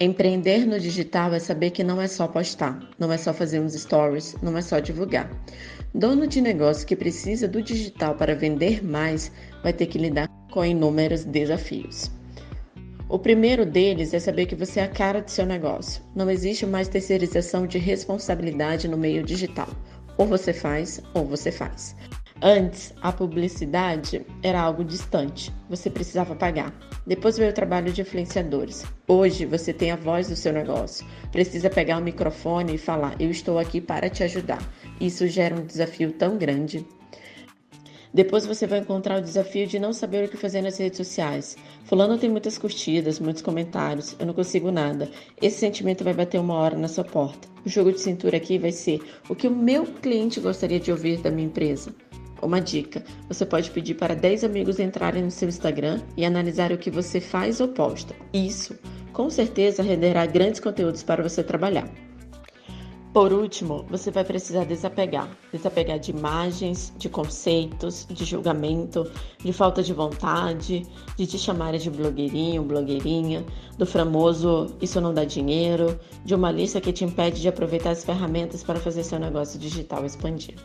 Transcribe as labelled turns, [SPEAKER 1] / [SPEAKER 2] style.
[SPEAKER 1] Empreender no digital é saber que não é só postar, não é só fazer uns stories, não é só divulgar. Dono de negócio que precisa do digital para vender mais vai ter que lidar com inúmeros desafios. O primeiro deles é saber que você é a cara do seu negócio. Não existe mais terceirização de responsabilidade no meio digital. Ou você faz, ou você faz. Antes, a publicidade era algo distante, você precisava pagar. Depois veio o trabalho de influenciadores. Hoje você tem a voz do seu negócio, precisa pegar o microfone e falar: Eu estou aqui para te ajudar. Isso gera um desafio tão grande. Depois você vai encontrar o desafio de não saber o que fazer nas redes sociais. Fulano tem muitas curtidas, muitos comentários, eu não consigo nada. Esse sentimento vai bater uma hora na sua porta. O jogo de cintura aqui vai ser o que o meu cliente gostaria de ouvir da minha empresa. Uma dica: você pode pedir para 10 amigos entrarem no seu Instagram e analisar o que você faz ou posta. Isso, com certeza, renderá grandes conteúdos para você trabalhar. Por último, você vai precisar desapegar. Desapegar de imagens, de conceitos, de julgamento, de falta de vontade, de te chamarem de blogueirinho, blogueirinha, do famoso isso não dá dinheiro, de uma lista que te impede de aproveitar as ferramentas para fazer seu negócio digital expandir.